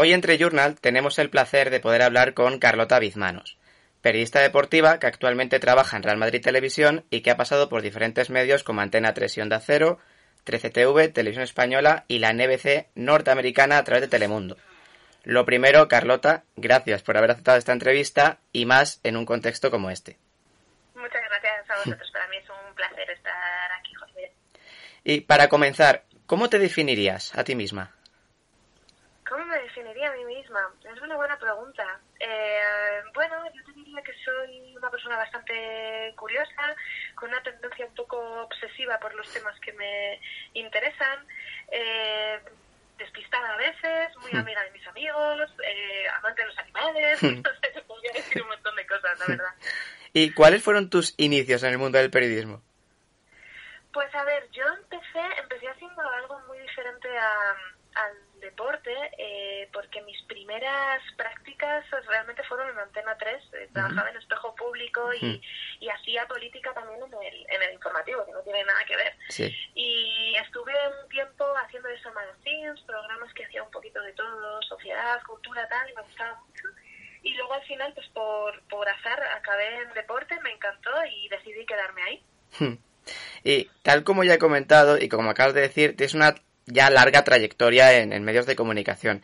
hoy entre Journal tenemos el placer de poder hablar con Carlota Bizmanos, periodista deportiva que actualmente trabaja en Real Madrid Televisión y que ha pasado por diferentes medios como Antena 3 y Onda Cero, 13TV, Televisión Española y la NBC norteamericana a través de Telemundo. Lo primero, Carlota, gracias por haber aceptado esta entrevista y más en un contexto como este. Muchas gracias a vosotros. Para mí es un placer estar aquí, José. Y para comenzar, ¿cómo te definirías a ti misma? ¿Cómo me definiría a mí misma? Es una buena pregunta. Eh, bueno, yo te diría que soy una persona bastante curiosa, con una tendencia un poco obsesiva por los temas que me interesan. Eh, despistada a veces, muy Hmm. amiga de mis amigos, eh, amante de los animales, no sé, podría decir un montón de cosas, la verdad. ¿Y cuáles fueron tus inicios en el mundo del periodismo? Pues a ver, yo empecé, empecé haciendo algo muy diferente a- al deporte, eh, porque mis primeras prácticas realmente fueron en Antena 3, eh, trabajaba en espejo público y, y hacía política también en el, en el informativo, que no tiene nada que ver. Sí. Y estuve un tiempo haciendo eso magazines, programas que hacía un poquito de todo, sociedad, cultura, tal, y me gustaba mucho. Y luego al final, pues por, por azar, acabé en deporte, me encantó y decidí quedarme ahí. Hmm. Y tal como ya he comentado y como acabas de decir, tienes una ya larga trayectoria en, en medios de comunicación.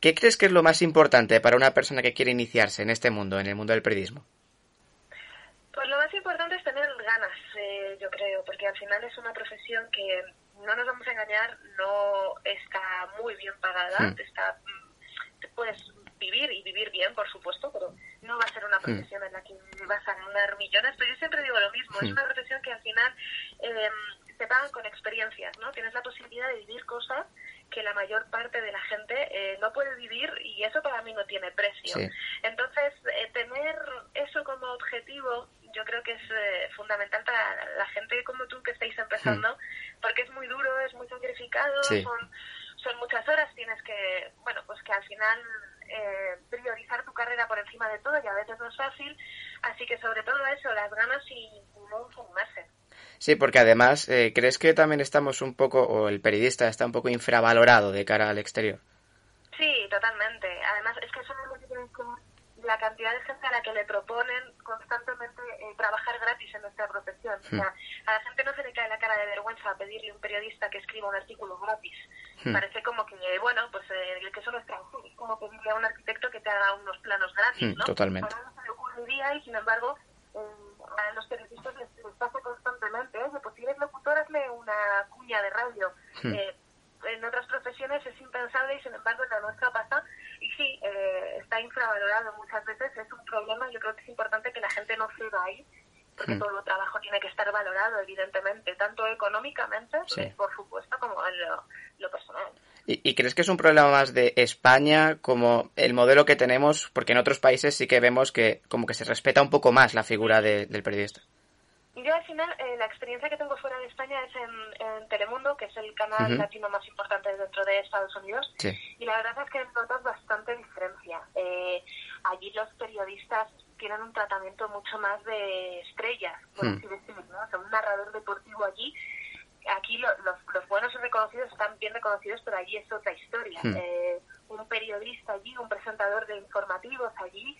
¿Qué crees que es lo más importante para una persona que quiere iniciarse en este mundo, en el mundo del periodismo? Pues lo más importante es tener ganas, eh, yo creo, porque al final es una profesión que, no nos vamos a engañar, no está muy bien pagada, Hmm. está, mm, te puedes vivir y vivir bien, por supuesto, pero no va a ser una profesión en la que vas a ganar millones, pero yo siempre digo lo mismo, es Hmm. una profesión que al final eh, te pagan con experiencias, ¿no? Tienes la posibilidad de vivir cosas que la mayor parte de la gente eh, no puede vivir y eso para mí no tiene precio. Sí. Entonces, eh, tener eso como objetivo yo creo que es eh, fundamental para la gente como tú que estáis empezando, porque es muy duro, es muy sacrificado, Sí. son, son muchas horas, tienes que, bueno, pues que al final eh, priorizar tu carrera por encima de todo y a veces no es fácil, así que sobre todo eso, las ganas y, y no informarse. Sí, porque además, eh, ¿crees que también estamos un poco, o el periodista está un poco infravalorado de cara al exterior? Sí, totalmente. Además, es que eso no es lo que ver la cantidad de gente a la que le proponen constantemente eh, trabajar gratis en nuestra profesión. O sea, a la gente no se le cae la cara de vergüenza pedirle a un periodista que escriba un artículo gratis. Hmm. Parece como que, bueno, pues eh, que eso no es trabajo. Es como pedirle a un arquitecto que te haga unos planos gratis, Hmm, ¿no? totalmente. No se le ocurriría y, sin embargo, eh, a los periodistas les, les pasa constantemente. Oye, pues si eres locutor, hazme una cuña de radio. Hmm. Eh, en otras profesiones es impensable y sin embargo en la nuestra pasa y sí, eh, está infravalorado muchas veces, es un problema, yo creo que es importante que la gente no ceda ahí, porque Hmm. todo trabajo tiene que estar valorado evidentemente, tanto económicamente, Sí. eh, por supuesto, como en lo, lo personal. ¿Y, y crees que es un problema más de España como el modelo que tenemos? Porque en otros países sí que vemos que como que se respeta un poco más la figura de- del periodista. Yo al final eh, la experiencia que tengo fuera de España es en, en Telemundo, que es el canal latino más importante dentro de Estados Unidos. Sí. Y la verdad es que notas bastante diferencia. Eh, allí los periodistas tienen un tratamiento mucho más de estrellas, por Hmm. así decirlo, ¿no? O sea, un narrador deportivo allí. Aquí lo- los, los buenos y reconocidos están bien reconocidos, pero allí es otra historia. Hmm. Eh, un periodista allí, un presentador de informativos allí,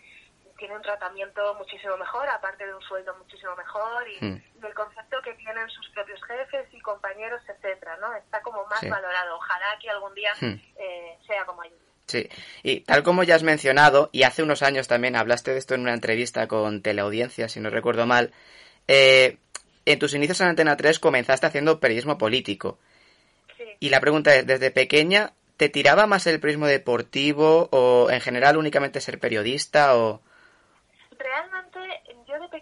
tiene un tratamiento muchísimo mejor, aparte de un sueldo muchísimo mejor y, y el concepto que tienen sus propios jefes y compañeros, etcétera, ¿no? Está como más Sí. valorado. Ojalá que algún día Hmm. eh, sea como allí. Sí, y tal como ya has mencionado, y hace unos años también hablaste de esto en una entrevista con Teleaudiencia, si no recuerdo mal, eh, en tus inicios en Antena 3 comenzaste haciendo periodismo político. Sí. Y la pregunta es, ¿desde pequeña te tiraba más el periodismo deportivo o en general únicamente ser periodista o...?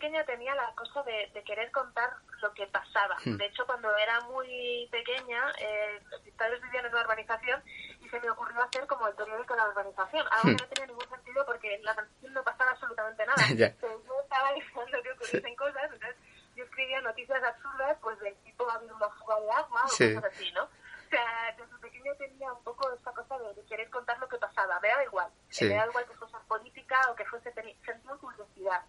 Pequeña tenía la cosa de, de querer contar lo que pasaba. Hmm. De hecho, cuando era muy pequeña, eh, mis padres vivían en una urbanización y se me ocurrió hacer como el periódico de la urbanización. Algo Hmm. que no tenía ningún sentido porque en la transición no pasaba absolutamente nada. Pero yo estaba diciendo que ocurriesen cosas, entonces yo escribía noticias absurdas, pues del tipo ha habido una fuga de agua o Sí. cosas así, ¿no? O sea, desde pequeño tenía un poco esta cosa de, de querer contar lo que pasaba. Me daba igual. Sí. Me daba igual que fuese política o que fuese... Sentía curiosidad.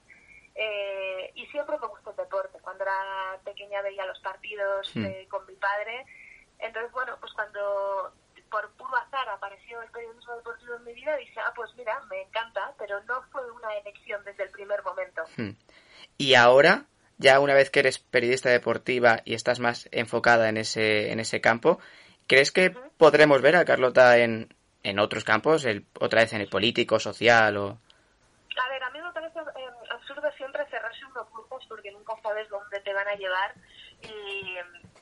Eh, y siempre me gustó el deporte. Cuando era pequeña veía los partidos Hmm. eh, con mi padre. Entonces, bueno, pues cuando por puro azar apareció el periodismo deportivo en mi vida, dije, ah, pues mira, me encanta, pero no fue una elección desde el primer momento. Hmm. Y ahora, ya una vez que eres periodista deportiva y estás más enfocada en ese, en ese campo, ¿crees que podremos ver a Carlota en, en otros campos, el, otra vez en el político, social o...? A ver, a mí me parece eh, absurdo siempre cerrarse unos grupos porque nunca sabes dónde te van a llevar y,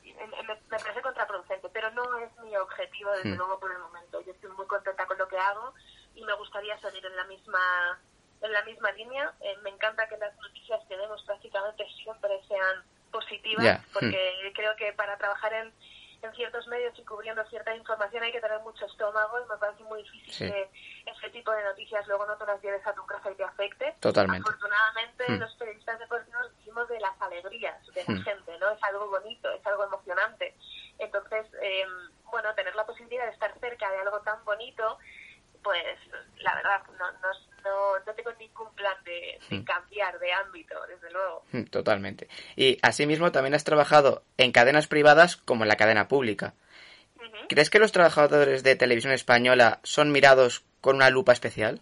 me, parece contraproducente, pero no es mi objetivo desde hmm. luego por el momento. Yo estoy muy contenta con lo que hago y me gustaría seguir en la misma en la misma línea. Eh, me encanta que las noticias que vemos prácticamente siempre sean positivas, porque hmm. creo que para trabajar en en ciertos medios y cubriendo cierta información hay que tener mucho estómago y me parece muy difícil que ese tipo de noticias luego no te las lleves a tu casa y te afecte. Totalmente. Afortunadamente hmm. los periodistas deportivos vivimos de las alegrías de la hmm. gente, ¿no? Es algo bonito, es algo emocionante. Entonces, eh, bueno, tener la posibilidad de estar cerca de algo tan bonito pues la verdad no, no, no, tengo ningún plan de, hmm. cambiar de ámbito, desde luego. Hmm, totalmente. Y asimismo también has trabajado en cadenas privadas como en la cadena pública. ¿Crees que los trabajadores de televisión española son mirados con una lupa especial?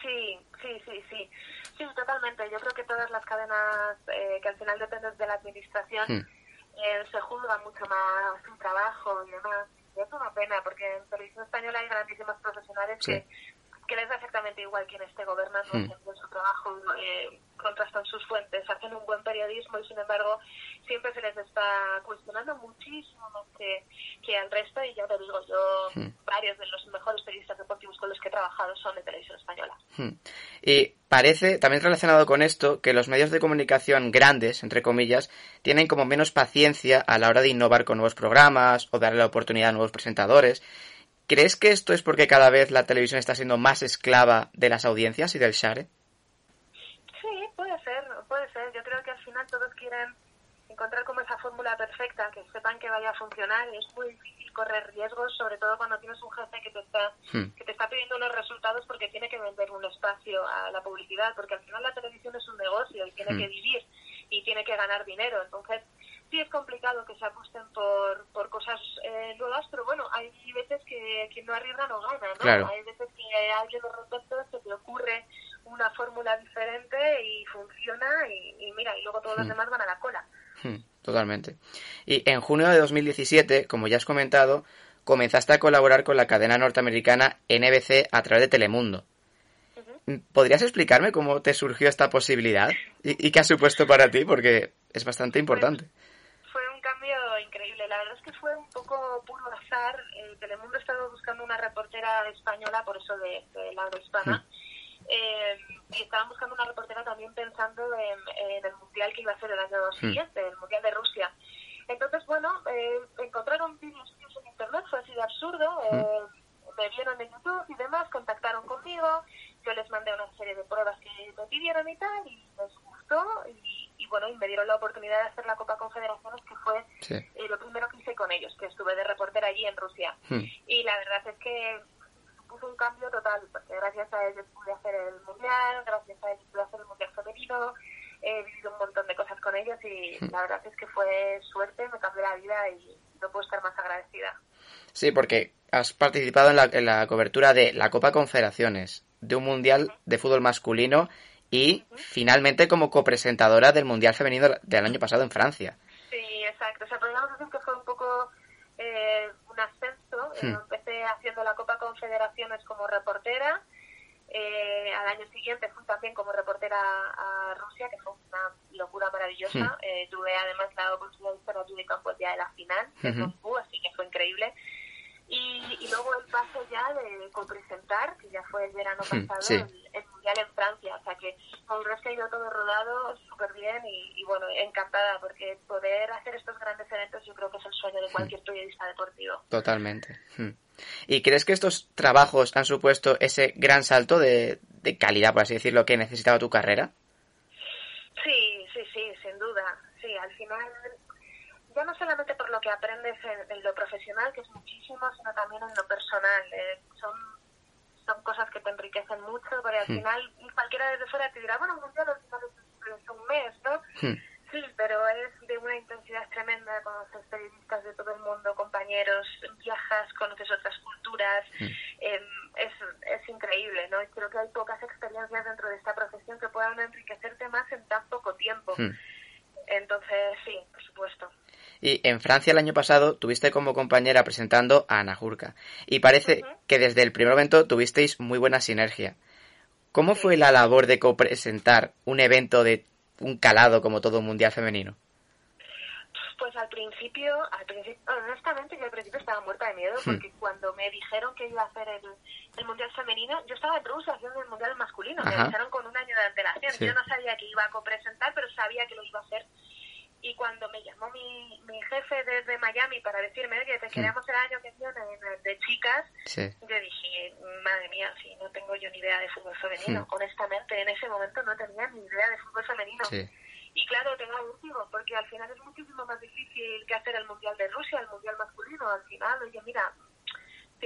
Sí, sí, sí, sí. Sí, totalmente. Yo creo que todas las cadenas eh, que al final dependen de la administración hmm. eh, se juzgan mucho más su trabajo y demás es una pena porque en televisión española hay grandísimos profesionales que, que les da exactamente igual quién esté gobernando, hmm. hacen su trabajo, eh, contrastan sus fuentes, hacen un buen periodismo y sin embargo siempre se les está cuestionando muchísimo más que, que al resto y ya te digo yo, hmm. varios de los mejores periodistas deportivos con los que he trabajado son de televisión española. Hmm. Parece, también relacionado con esto, que los medios de comunicación grandes, entre comillas, tienen como menos paciencia a la hora de innovar con nuevos programas o darle la oportunidad a nuevos presentadores. ¿Crees que esto es porque cada vez la televisión está siendo más esclava de las audiencias y del share? Sí, puede ser, puede ser. Yo creo que al final todos quieren encontrar como esa fórmula perfecta, que sepan que vaya a funcionar. Es muy difícil correr riesgos, sobre todo cuando tienes un jefe que te está hmm. que te está pidiendo unos resultados porque tiene que vender un espacio a la publicidad, porque al final la televisión es un negocio y tiene hmm. que vivir y tiene que ganar dinero. Entonces, sí es complicado que se apuesten por, por cosas eh, nuevas, pero bueno, hay veces que quien no arriesga no gana, ¿no? Hay veces que a alguien de repente se te ocurre una fórmula diferente y funciona y, mira, y luego todos los hmm. demás van a la cola. Totalmente. Y en junio de 2017, como ya has comentado, comenzaste a colaborar con la cadena norteamericana NBC a través de Telemundo. ¿Podrías explicarme cómo te surgió esta posibilidad y, qué ha supuesto para ti? Porque es bastante importante cambio increíble. La verdad es que fue un poco puro azar. El Telemundo estaba buscando una reportera española, por eso de, de la hispana. Hmm. Eh, y estaban buscando una reportera también pensando en, el mundial que iba a ser el año hmm. siguiente, el mundial de Rusia. Entonces, bueno, eh, encontraron vídeos en internet, fue así de absurdo. Eh, me vieron en YouTube y demás, contactaron conmigo. Yo les mandé una serie de pruebas que me pidieron y tal, y les gustó. Y y bueno, y me dieron la oportunidad de hacer la Copa Confederaciones, que fue eh, lo primero que hice con ellos, que estuve de reportera allí en Rusia. Hmm. Y la verdad es que puso un cambio total, porque gracias a ellos pude hacer el Mundial, gracias a ellos pude hacer el Mundial Femenino, he vivido un montón de cosas con ellos y hmm. la verdad es que fue suerte, me cambió la vida y no puedo estar más agradecida. Sí, porque has participado en la, en la cobertura de la Copa Confederaciones, de un Mundial de fútbol masculino y finalmente como copresentadora del Mundial Femenino del año pasado en Francia. Sí, exacto. O sea, podríamos decir que fue un poco eh, un ascenso. Hmm. Empecé haciendo la Copa Confederaciones como reportera. Eh, al año siguiente fui también como reportera a Rusia, que fue una locura maravillosa. Hmm. Eh, tuve además la oportunidad de estar allí de campo el día de la final, así que fue increíble. Y, y, luego el paso ya de copresentar, que ya fue el verano hmm, pasado, el, Mundial en Francia. O sea que resto ha ido todo rodado súper bien y, bueno, encantada porque poder hacer estos grandes eventos yo creo que es el sueño de hmm. cualquier periodista deportivo. Totalmente. Hmm. ¿Y crees que estos trabajos han supuesto ese gran salto de, de calidad, por así decirlo, que necesitaba tu carrera? Sí, sí, sí, sin duda. Sí, al final ya no solamente por lo que aprendes en, lo profesional, que es muchísimo, sino también en lo personal. Eh, son, son cosas que te enriquecen mucho, porque al hmm. final cualquiera desde fuera te dirá, bueno, un mundial es un mes, ¿no? Hmm. Sí, pero es de una intensidad tremenda, conoces periodistas de todo el mundo, compañeros, viajas, conoces otras culturas, mm. em, es, es increíble, ¿no? Y creo que hay pocas experiencias dentro de esta profesión que puedan enriquecerte más en tan poco tiempo. Entonces, sí, por supuesto. Y en Francia el año pasado tuviste como compañera presentando a Ana Jurka. Y parece que desde el primer momento tuvisteis muy buena sinergia. ¿Cómo fue la labor de copresentar un evento de un calado como todo un mundial femenino? Pues al principio, al principio, honestamente yo al principio estaba muerta de miedo hmm. porque cuando me dijeron que iba a hacer el, mundial femenino, yo estaba en Rusia haciendo el mundial masculino, me dijeron con un año de antelación. Yo no sabía que iba a copresentar, pero sabía que lo iba a hacer y cuando me llamó mi, mi jefe desde Miami para decirme que te queremos el año que viene de chicas, yo dije, madre mía, si no tengo yo ni idea de fútbol femenino. Honestamente, en ese momento no tenía ni idea de fútbol femenino. Y claro, tengo vértigo, porque al final es muchísimo más difícil que hacer el Mundial de Rusia, el Mundial masculino. Al final, oye, mira,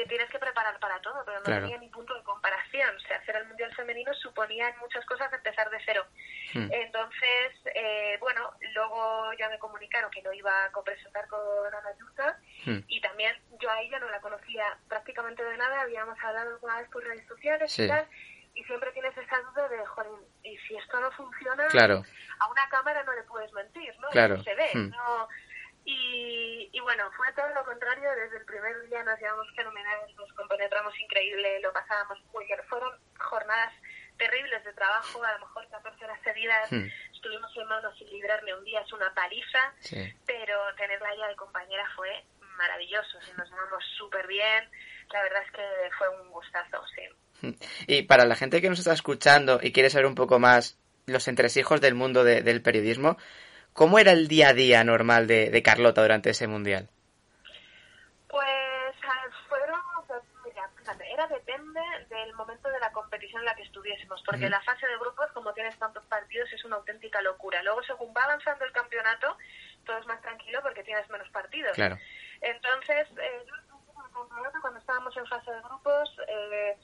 te tienes que preparar para todo, pero no tenía ni punto de comparación. O sea, hacer el Mundial Femenino suponía en muchas cosas empezar de cero. Hmm. Entonces, eh, bueno, luego ya me comunicaron que no iba a copresentar con Ana Yuta hmm. y también yo a ella no la conocía prácticamente de nada, habíamos hablado alguna vez por redes sociales y tal, y siempre tienes esa duda de, joder, y si esto no funciona, claro. a una cámara no le puedes mentir, ¿no? Claro. Se ve, hmm. no y, y, bueno, fue todo lo contrario, desde el primer día nos llevamos fenomenal, nos compenetramos increíble, lo pasábamos muy bien. Fueron jornadas terribles de trabajo, a lo mejor 14 horas seguidas, hmm. estuvimos en manos sin librarme un día, es una paliza, pero tenerla ya de compañera fue maravilloso, nos llevamos súper bien, la verdad es que fue un gustazo, sí. Y para la gente que nos está escuchando y quiere saber un poco más los entresijos del mundo del periodismo, ¿Cómo era el día a día normal de, de Carlota durante ese mundial? Pues fueron, mira, fíjate, era depende del momento de la competición en la que estuviésemos, porque la fase de grupos, como tienes tantos partidos, es una auténtica locura. Luego, según va avanzando el campeonato, todo es más tranquilo porque tienes menos partidos. Claro. Entonces, eh, cuando estábamos en fase de grupos, eh,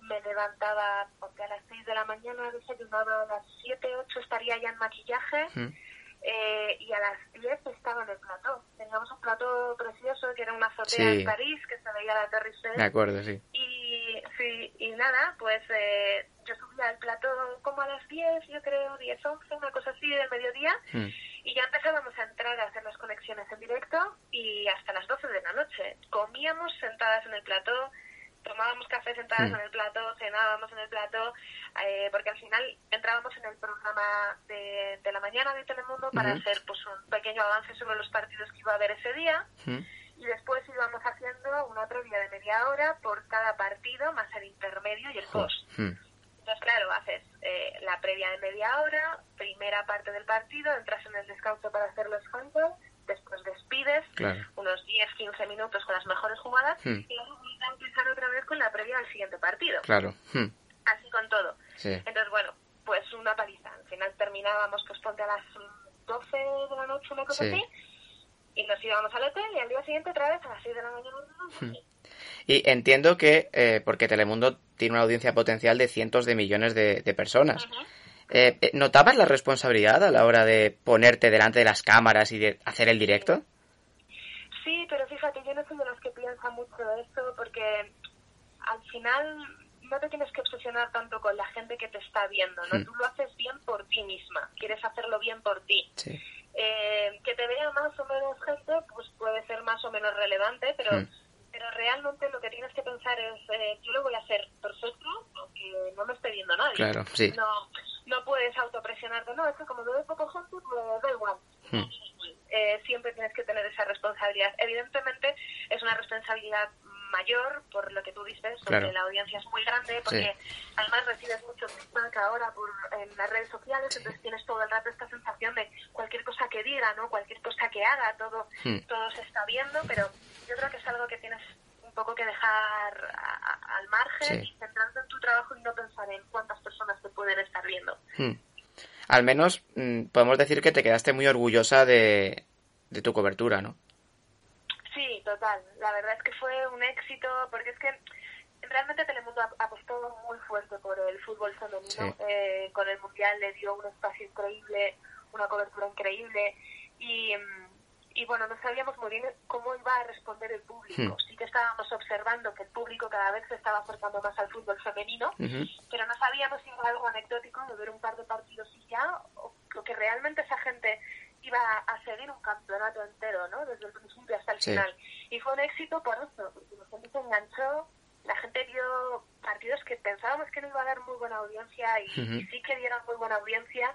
me levantaba porque a las 6 de la mañana desayunaba, a las 7, 8 estaría ya en maquillaje. Eh, y a las 10 estaba en el plató. Teníamos un plató precioso que era una azotea en París que se veía la Torre Eiffel. De acuerdo, sí. Y, sí, y nada, pues eh, yo subía al plató como a las 10, yo creo, 10, 11, una cosa así del mediodía. Mm. Y ya empezábamos a entrar a hacer las conexiones en directo y hasta las 12 de la noche. Comíamos sentadas en el plató tomábamos café sentadas hmm. en el plato, cenábamos en el plato, eh, porque al final entrábamos en el programa de, de la mañana de Telemundo para hacer pues un pequeño avance sobre los partidos que iba a haber ese día. Hmm. Y después íbamos haciendo una previa de media hora por cada partido, más el intermedio y el post. Hmm. Entonces, claro, haces eh, la previa de media hora, primera parte del partido, entras en el descanso para hacer los handballs, después despides, unos 10-15 minutos con las mejores jugadas, y luego a empezar otra vez con la previa al siguiente partido. Claro. Hmm. Así con todo. Entonces, bueno, pues una paliza. Al final terminábamos, pues ponte a las 12 de la noche, una cosa así, y nos íbamos al hotel y al día siguiente otra vez a las 6 de la mañana. Hmm. Y entiendo que, eh, porque Telemundo tiene una audiencia potencial de cientos de millones de, personas, eh, eh, ¿notabas la responsabilidad a la hora de ponerte delante de las cámaras y de hacer el directo? Sí, pero fíjate, yo no soy de los que piensa mucho esto porque al final no te tienes que obsesionar tanto con la gente que te está viendo, ¿no? Hmm. Tú lo haces bien por ti misma, quieres hacerlo bien por ti. Eh, que te vea más o menos gente, pues puede ser más o menos relevante, pero hmm. pero realmente lo que tienes que pensar es, eh, yo lo voy a hacer perfecto, aunque no me esté viendo nadie. Claro, sí. No, no puedes autopresionarte, no, es que como ve poco gente, pues da igual. Hmm. Eh, siempre tienes que tener esa responsabilidad. Evidentemente es una responsabilidad mayor por lo que tú dices, porque la audiencia es muy grande, porque además recibes mucho feedback ahora por, en las redes sociales, entonces tienes todo el rato esta sensación de cualquier cosa que diga, ¿no? cualquier cosa que haga, todo, hmm. todo se está viendo, pero yo creo que es algo que tienes poco que dejar al margen y centrarte en tu trabajo y no pensar en cuántas personas te pueden estar viendo. Hmm al menos mm, podemos decir que te quedaste muy orgullosa de, tu cobertura, ¿no? Sí, total. La verdad es que fue un éxito porque es que realmente Telemundo apostó muy fuerte por el fútbol femenino. Eh, con el Mundial le dio un espacio increíble, una cobertura increíble y, y bueno, no sabíamos muy bien cómo iba a responder el público. Hmm. Sí que estábamos observando que el público cada vez se estaba acercando más al fútbol femenino, pero no sabíamos si era algo anecdótico de ver un par de partidos y ya, o, o que realmente esa gente iba a seguir un campeonato entero, ¿no? Desde el principio hasta el Sí. final. Y fue un éxito por eso, porque la gente se enganchó, la gente vio partidos que pensábamos que no iba a dar muy buena audiencia y, y sí que dieron muy buena audiencia.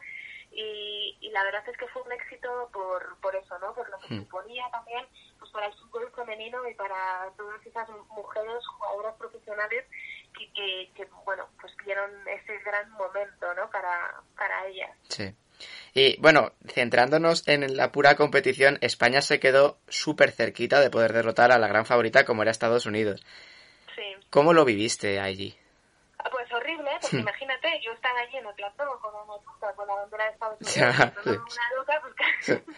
Y, y la verdad es que fue un éxito por, por eso, ¿no? Por lo que Hmm. suponía también pues para el fútbol femenino y para todas esas mujeres jugadoras profesionales que, que, que, bueno, pues vieron ese gran momento, ¿no? Para, para ellas. Sí. Y bueno, centrándonos en la pura competición, España se quedó súper cerquita de poder derrotar a la gran favorita como era Estados Unidos. Sí. ¿Cómo lo viviste allí? Porque imagínate, yo estaba allí en el plató con una loca, con la bandera de Estados Unidos, Ya, sí. una loca, porque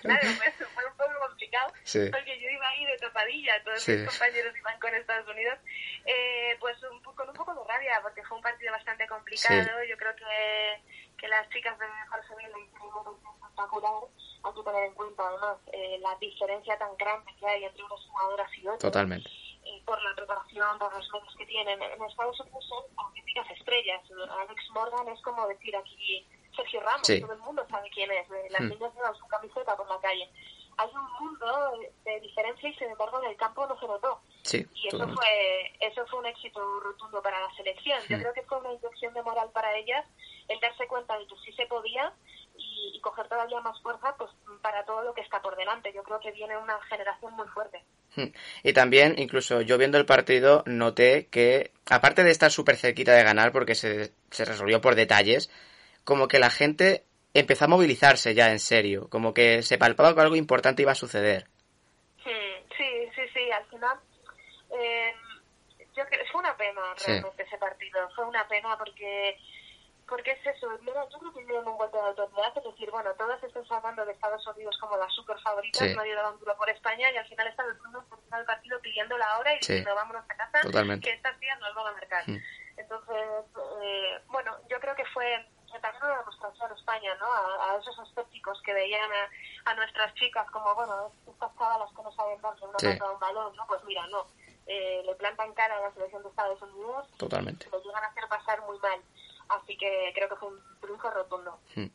claro, pues, fue un poco complicado, Sí. porque yo iba ahí de tapadilla, todos mis compañeros iban con Estados Unidos, eh, pues un, con un poco de rabia, porque fue un partido bastante complicado, yo creo que, que las chicas de Jarsonville le hicieron un partido espectacular, hay que tener en cuenta además eh, la diferencia tan grande que hay entre unas jugadoras y otras Totalmente. Eh, por la preparación, por los medios que tienen. En Estados Unidos son auténticas estrellas. Alex Morgan es como decir aquí Sergio Ramos, Sí. todo el mundo sabe quién es. Las Hmm. niñas llevan su camiseta por la calle. Hay un mundo de diferencia y sin embargo en el campo no se notó. Sí, Y eso fue, eso fue un éxito rotundo para la selección. Yo Hmm. creo que fue una inyección de moral para ellas el darse cuenta de que sí se podía y, y coger todavía más fuerza pues para todo lo que está por delante. Yo creo que viene una generación muy fuerte. Hmm. Y también, incluso yo viendo el partido, noté que, aparte de estar súper cerquita de ganar, porque se, se resolvió por detalles, como que la gente empezó a movilizarse ya en serio, como que se palpaba que algo importante iba a suceder. Sí, sí, sí, al final eh, yo creo, fue una pena Sí. realmente ese partido, fue una pena porque porque es eso, yo creo que dieron un golpe de autoridad, es decir, bueno, todas están hablando de Estados Unidos como las super favoritas, Sí. nadie daba un duro por España y al final está el mundo terminado el partido pidiendo la hora y Sí. diciendo vámonos a casa, Totalmente. que estas días nos van a marcar. Hmm. Entonces, eh, bueno, yo creo que fue también una demostración a España, ¿no? A, a esos escépticos que veían a, a nuestras chicas como, bueno, estas chavalas que no saben darse una Sí. a un balón, ¿no? Pues mira, no. Eh, le plantan cara a la selección de Estados Unidos Totalmente. y lo llegan a hacer pasar muy mal. Así que creo que fue un triunfo rotundo. Hmm.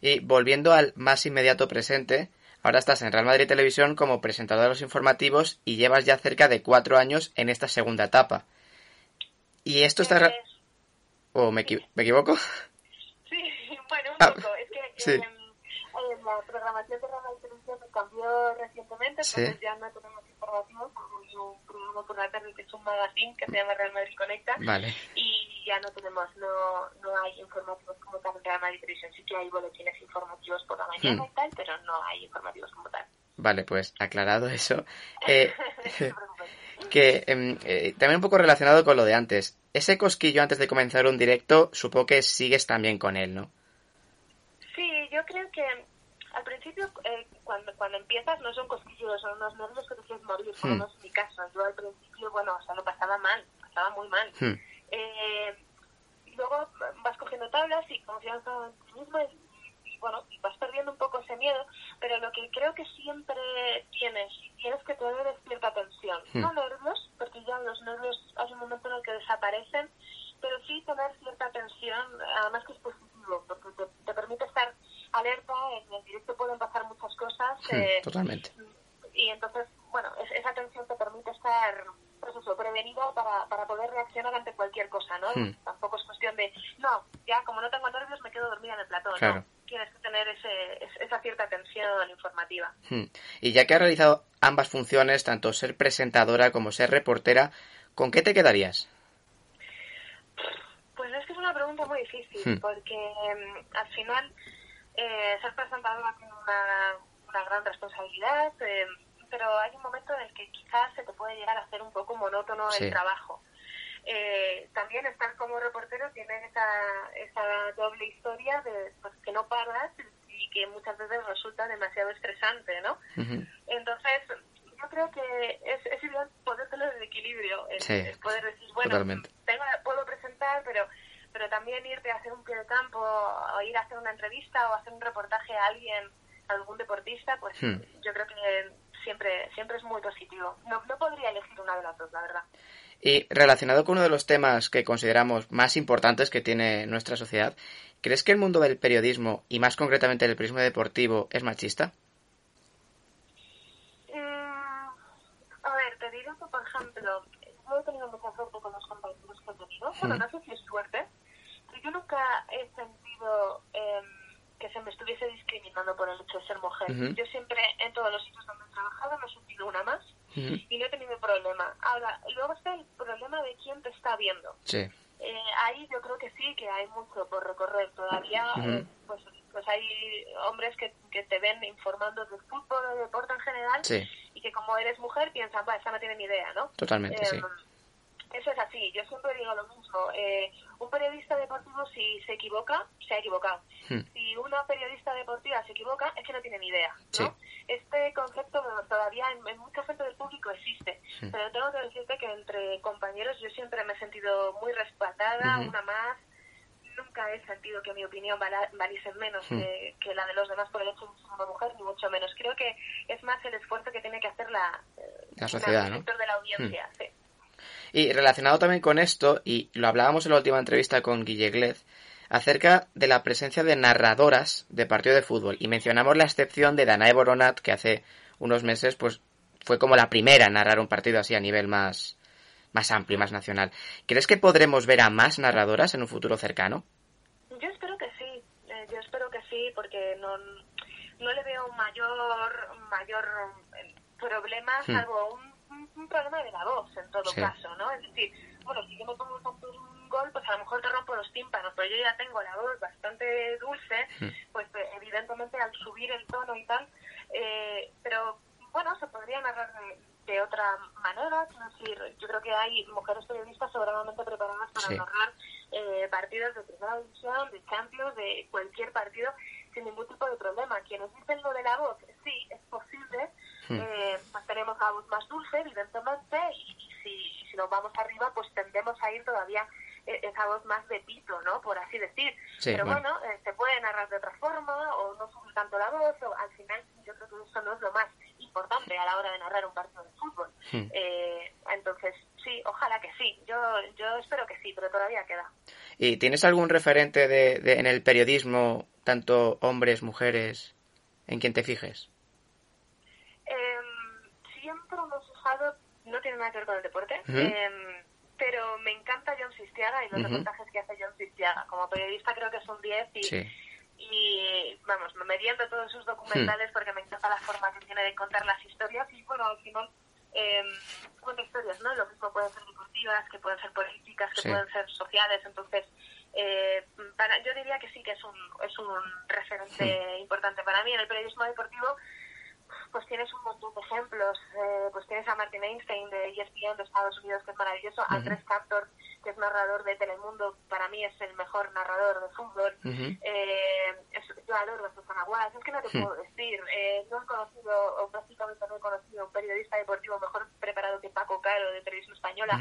Y volviendo al más inmediato presente, ahora estás en Real Madrid Televisión como presentador de los informativos y llevas ya cerca de cuatro años en esta segunda etapa. ¿Y esto está... ¿O me, equi- me equivoco? Sí, bueno, un Ah. Es que sí. La programación de y Televisión cambió recientemente, Sí. entonces ya no tenemos información. Hay un programa por la tarde que es un magazine que se llama Real Madrid Conecta Vale. y ya no tenemos, no, no hay informativos como tal en Real Madrid Televisión. Sí que hay boletines informativos por la mañana Hmm. y tal, pero no hay informativos como tal. Vale, pues aclarado eso. Eh, que em, eh, también un poco relacionado con lo de antes. Ese cosquillo antes de comenzar un directo, supongo que sigues también con él, ¿no? Sí, yo creo que al principio, eh, cuando, cuando empiezas, no son cosquillos, son unos nervios que te quieres morir, lo Hmm. menos en mi caso. Yo al principio, bueno, o sea, lo pasaba mal, pasaba muy mal. Hmm. Eh, y luego vas cogiendo tablas y confianza en ti mismo y, y, bueno, y vas perdiendo un poco ese miedo, pero lo que creo que siempre tienes, tienes que tener es cierta tensión. Hmm. No nervios, porque ya los nervios hay un momento en el que desaparecen, pero sí tener cierta tensión, además que es positivo, porque te, te permite estar alerta, en el directo pueden pasar muchas cosas, Hmm, eh, Totalmente. y entonces, bueno, es- esa tensión te permite estar, pues eso, prevenida para, para poder reaccionar ante cualquier cosa, ¿no? Hmm. Tampoco es cuestión de, no, ya como no tengo nervios me quedo dormida en el plató, Claro. no. Tienes que tener ese, es- esa cierta tensión informativa. Hmm. Y ya que has realizado ambas funciones, tanto ser presentadora como ser reportera, ¿con qué te quedarías? Pues es que es una pregunta muy difícil, Hmm. porque mm, al final eh, ser presentadora tiene una, una gran responsabilidad, eh, pero hay un momento en el que quizás se te puede llegar a hacer un poco monótono Sí. el trabajo. Eh, también estar como reportero tiene esa, esa doble historia de pues, que no paras y que muchas veces resulta demasiado estresante, ¿no? Entonces, yo creo que es, es ideal poder tener el equilibrio, el, Sí, el poder decir, bueno, tengo- puedo presentar, pero pero también irte a hacer un pie de campo o ir a hacer una entrevista o hacer un reportaje a alguien, a algún deportista, pues Hmm. yo creo que siempre siempre es muy positivo. No, no podría elegir una de las dos, la verdad. Y relacionado con uno de los temas que consideramos más importantes que tiene nuestra sociedad, ¿crees que el mundo del periodismo, y más concretamente el periodismo deportivo, es machista? Mm, a ver, te digo que, por ejemplo, yo he tenido mucha suerte con los compañeros que he tenido. Bueno, no sé si es suerte, yo nunca he sentido em, que se me estuviese discriminando por el hecho de ser mujer. Yo siempre, en todos los sitios donde he trabajado, me he sentido una más y no he tenido problema. Ahora, luego está el problema de quién te está viendo. Sí. Eh, ahí yo creo que sí, que hay mucho por recorrer todavía. Eh, pues, pues hay hombres que, que te ven informando de fútbol o de deporte en general Sí. y que como eres mujer piensan, va, esta no tiene ni idea, ¿no? Totalmente, sí. Eso es así, yo siempre digo lo mismo. Eh, un periodista deportivo, si se equivoca, se ha equivocado. Hmm. Si una periodista deportiva se equivoca, es que no tiene ni idea. ¿no? Sí. Este concepto todavía en, en mucha gente del público existe. Hmm. Pero tengo que decirte que entre compañeros yo siempre me he sentido muy respaldada, una más. Nunca he sentido que mi opinión valiese menos Hmm. que, que la de los demás por el hecho de ser una mujer, ni mucho menos. Creo que es más el esfuerzo que tiene que hacer la, eh, La sociedad, el ¿no? sector de la audiencia. sí. Y relacionado también con esto, y lo hablábamos en la última entrevista con Guille Glez, acerca de la presencia de narradoras de partido de fútbol. Y mencionamos la excepción de Danae Boronat, que hace unos meses pues fue como la primera en narrar un partido así a nivel más, más amplio y más nacional. ¿Crees que podremos ver a más narradoras en un futuro cercano? Yo espero que sí, eh, yo espero que sí, porque no, no le veo mayor, mayor eh, problema, Hmm. salvo un, un- un problema de la voz en todo Sí. caso, ¿no? Es decir, bueno, si yo me pongo un gol, pues a lo mejor te rompo los tímpanos, pero yo ya tengo la voz bastante dulce, pues eh, evidentemente al subir el tono y tal, eh, pero bueno, se podría narrar de, de otra manera, es decir, yo creo que hay mujeres periodistas sobradamente preparadas para Sí. narrar eh, partidos de primera división, de Champions, de cualquier partido, sin ningún tipo de problema. Quienes dicen lo de la voz, sí, es posible, eh, voz más dulce, evidentemente, y, y si, si nos vamos arriba, pues tendemos a ir todavía eh, esa voz más de pito, ¿no? Por así decir. Sí, Pero bueno. bueno, eh, se puede narrar de otra forma, o no subir tanto la voz, o al final yo creo que eso no es lo más importante a la hora de narrar un partido de fútbol. Hmm. Eh, entonces, sí, ojalá que sí. Yo, yo espero que sí, pero todavía queda. ¿Y tienes algún referente de, de- en el periodismo, tanto hombres, mujeres, en quien te fijes? Em, siempre me he fijado, no tiene nada que ver con el deporte, Ujú. em, pero me encanta John Sistiaga y los Ujú. reportajes que hace John Sistiaga. Como periodista creo que es un 10 y, Sí. y vamos, me viendo todos sus documentales porque me encanta la forma que tiene de contar las historias y bueno, al final eh, cuenta historias, ¿no? Lo mismo pueden ser deportivas, que pueden ser políticas, que Sí. pueden ser sociales, entonces eh, para, yo diría que sí que es un, es un referente importante para mí en el periodismo deportivo pues tienes un montón de ejemplos. Eh, pues tienes a Martin Einstein de ESPN de Estados Unidos, que es maravilloso. Andrés Cantor, que es narrador de Telemundo, para mí es el mejor narrador de fútbol. Eh, es- yo adoro a Susana Guas. Es que no te puedo decir. Eh, no he conocido, o prácticamente no he conocido un periodista deportivo mejor preparado que Paco Caro de Televisión Española.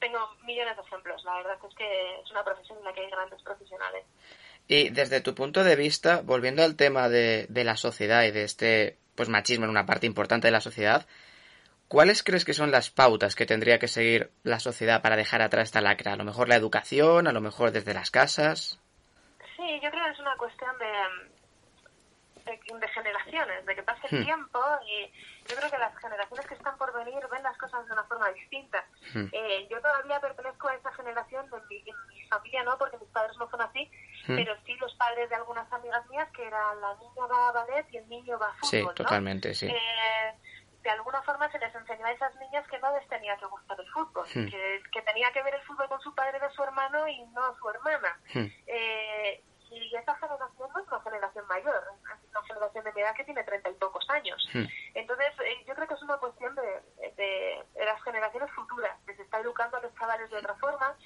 Tengo millones de ejemplos. La verdad es que es una profesión en la que hay grandes profesionales. Y desde tu punto de vista, volviendo al tema de, de la sociedad y de este pues machismo en una parte importante de la sociedad, ¿cuáles crees que son las pautas que tendría que seguir la sociedad para dejar atrás esta lacra? A lo mejor la educación, a lo mejor desde las casas. Sí, yo creo que es una cuestión de, de, de generaciones, de que pase el Hmm. tiempo y yo creo que las generaciones que están por venir ven las cosas de una forma distinta. Hmm. Eh, yo todavía pertenezco a esa generación, en mi, en mi familia no, porque mis padres no son así, Pero sí los padres de algunas amigas mías que eran la niña va a ballet y el niño va a fútbol, Sí, ¿no? totalmente, sí. Eh, de alguna forma se les enseñó a esas niñas que no les tenía que gustar el fútbol, Hmm. que, que tenía que ver el fútbol con su padre de su hermano y no su hermana. Hmm. Eh, y esa generación no es una generación mayor, es una generación de mi edad que tiene treinta y pocos años. Hmm. Entonces, eh, yo creo que es una cuestión de, de- de las generaciones futuras, que se está educando a los chavales de otra forma.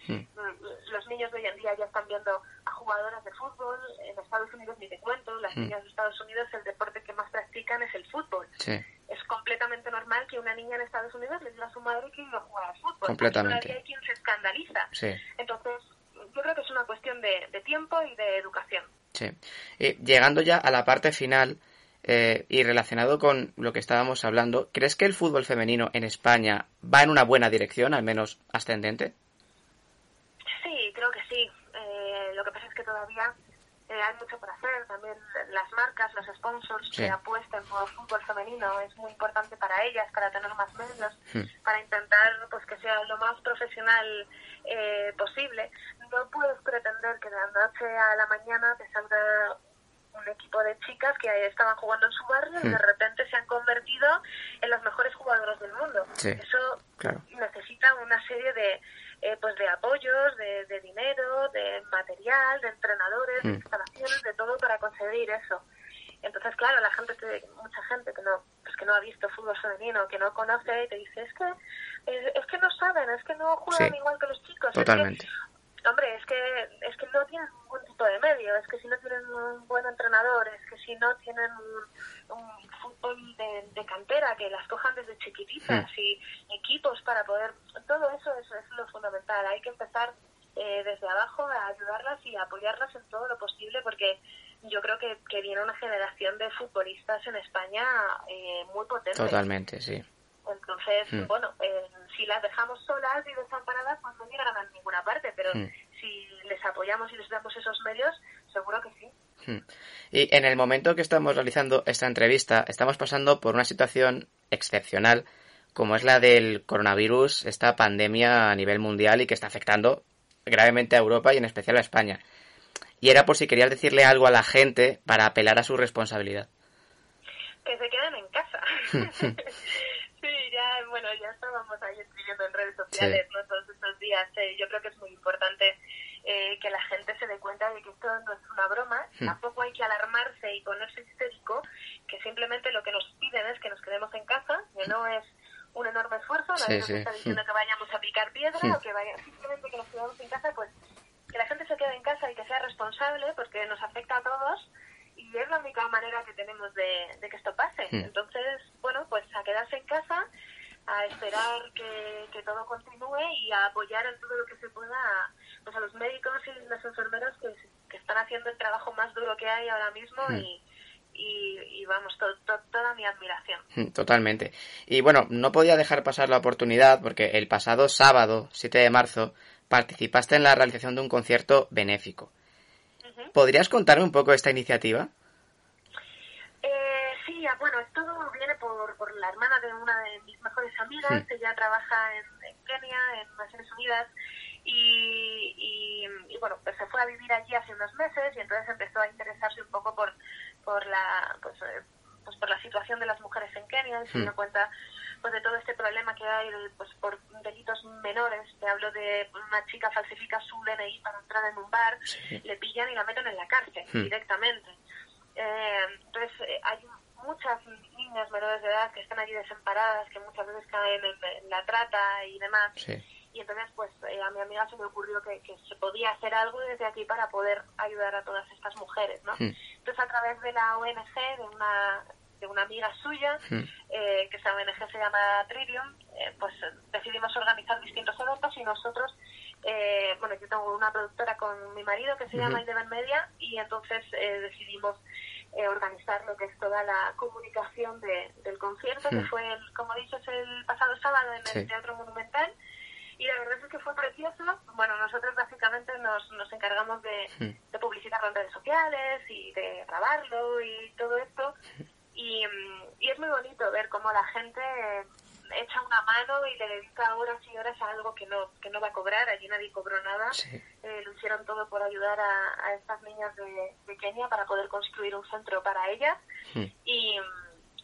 Los niños de hoy en día ya están viendo jugadoras de fútbol, en Estados Unidos ni te cuento, las Hmm. niñas de Estados Unidos el deporte que más practican es el fútbol. Sí. Es completamente normal que una niña en Estados Unidos le diga a su madre que iba a jugar al fútbol. Completamente. Todavía hay quien se escandaliza. Sí. Entonces, yo creo que es una cuestión de, tiempo y de educación. Sí. Y llegando ya a la parte final eh, y relacionado con lo que estábamos hablando, ¿crees que el fútbol femenino en España va en una buena dirección, al menos ascendente? Sí, creo que sí. Eh, lo que pasa es que todavía eh, hay mucho por hacer. También las marcas, los sponsors que apuesten por fútbol femenino es muy importante para ellas, para tener más medios, hmm. para intentar pues que sea lo más profesional eh, posible. No puedes pretender que de la noche a la mañana te salga un equipo de chicas que estaban jugando en su barrio y de hmm. repente se han convertido en los mejores jugadores del mundo. Eso necesita una serie de eh, pues de apoyos, de, de, dinero, de material, de entrenadores, de hmm. instalaciones, de todo para conseguir eso. Entonces, claro, la gente, mucha gente que no, pues que no ha visto fútbol femenino, que no conoce, y te dice, es que, es, que no saben, es que no juegan igual que los chicos. Totalmente. hombre, es que, es que no tienen ningún tipo de medio, es que si no tienen un buen entrenador, es que si no tienen un, fútbol de, cantera, que las cojan desde chiquititas hmm. y equipos para poder, todo eso, eso es lo fundamental. Hay que empezar eh, desde abajo a ayudarlas y apoyarlas en todo lo posible porque yo creo que, que viene una generación de futbolistas en España eh, muy potente. Totalmente, sí. Entonces, hmm. bueno, eh, si las dejamos solas y desamparadas, pues no llegarán a ninguna parte, pero hmm. si les apoyamos y les damos esos medios, seguro que sí. Hmm. Y en el momento que estamos realizando esta entrevista, estamos pasando por una situación excepcional, como es la del coronavirus, esta pandemia a nivel mundial y que está afectando gravemente a Europa y en especial a España y era por si querías decirle algo a la gente para apelar a su responsabilidad. Que se queden en casa. sí, ya, bueno, ya estábamos ahí escribiendo en redes sociales todos estos días. Eh, yo creo que es muy importante eh, que la gente se dé cuenta de que esto no es una broma, hmm. tampoco hay que alarmarse y ponerse histérico, que simplemente lo que nos piden es que nos quedemos en casa, que no es un enorme esfuerzo, nadie nos está diciendo que vayamos a picar piedra o que vaya, simplemente que nos quedemos en casa, pues que la gente se quede en casa y que sea responsable porque nos afecta a todos y es la única manera que tenemos de, que esto pase. Entonces, bueno, pues a quedarse en casa, a esperar que, todo continúe y a apoyar en todo lo que se pueda pues a los médicos y las enfermeras que, están haciendo el trabajo más duro que hay ahora mismo hmm. Y, y, vamos, toda mi admiración. Hmm, totalmente. Y bueno, no podía dejar pasar la oportunidad porque el pasado sábado, 7 de marzo, participaste en la realización de un concierto benéfico. ¿Podrías contarme un poco esta iniciativa? Eh, sí, bueno, todo viene por, por, la hermana de una de mis mejores amigas. Ella trabaja en, Kenia, en Naciones Unidas, y, y, bueno, pues se fue a vivir allí hace unos meses y entonces empezó a interesarse un poco por, por la pues, eh, pues por la situación de las mujeres en Kenia y se dio cuenta pues de todo este problema que hay pues por delitos menores, te hablo de una chica falsifica su DNI para entrar en un bar, le pillan y la meten en la cárcel hmm. directamente. Eh, entonces eh, hay muchas niñas menores de edad que están allí desamparadas, que muchas veces caen en, la trata y demás. Y entonces, pues eh, a mi amiga se me ocurrió que, se podía hacer algo desde aquí para poder ayudar a todas estas mujeres, ¿no? Hmm. Entonces, a través de la ONG, de una de una amiga suya, hmm. eh, que esa ONG se llama Tridium, eh, pues decidimos organizar distintos eventos y nosotros, eh, bueno, yo tengo una productora con mi marido que se llama Indeven Media y entonces decidimos organizar lo que es toda la comunicación del concierto, que hmm. fue, como dices, el pasado sábado en el Teatro Monumental y la verdad es que fue precioso. Bueno, nosotros básicamente nos, nos encargamos de, de publicitarlo en redes sociales y de grabarlo y todo esto. Y, y es muy bonito ver cómo la gente echa una mano y le dedica horas y horas a algo que no, que no va a cobrar. Allí nadie cobró nada. Eh, lo hicieron todo por ayudar a, a estas niñas de, de, Kenia para poder construir un centro para ellas. Y,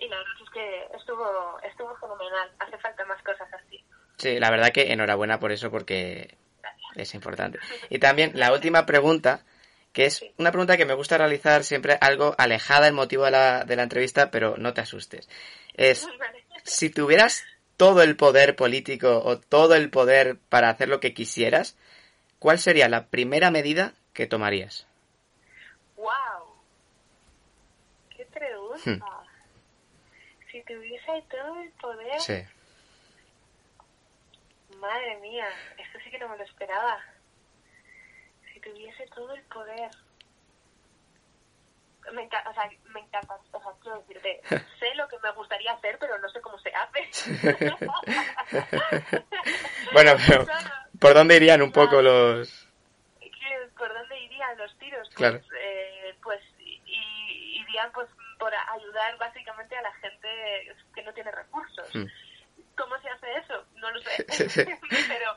y la verdad es que estuvo, estuvo fenomenal. Hace falta más cosas así. Sí, la verdad que enhorabuena por eso porque es importante. Y también la última pregunta que es una pregunta que me gusta realizar siempre algo alejada del motivo de la, de la entrevista, pero no te asustes. Es, si tuvieras todo el poder político o todo el poder para hacer lo que quisieras, ¿cuál sería la primera medida que tomarías? ¡Wow! ¡Qué pregunta! Hmm. Si tuviese todo el poder... Sí. Madre mía, esto sí que no me lo esperaba tuviese todo el poder. Me encanta, o sea, me encanta, o sea, quiero decirte, sé lo que me gustaría hacer, pero no sé cómo se hace. bueno, pero ¿por dónde irían un poco los...? ¿Por dónde irían los tiros? Pues, claro. eh, pues y, irían pues por ayudar básicamente a la gente que no tiene recursos. Mm. ¿Cómo se hace eso? No lo sé. pero,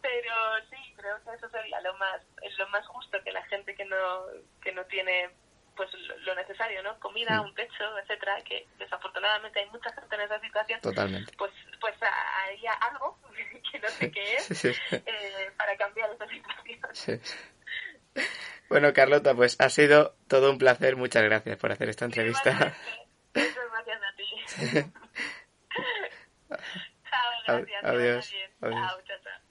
pero sí, creo que eso sería lo más, lo más justo que la gente que no, que no tiene pues lo necesario, ¿no? Comida, un techo, etcétera, que desafortunadamente hay mucha gente en esa situación. Totalmente. Pues, pues haría algo, que no sé qué es, eh, para cambiar esa situación. Bueno, Carlota, pues ha sido todo un placer. Muchas gracias por hacer esta entrevista. Muchas gracias a ti. Gracias. Adiós. Chao, chao, chao.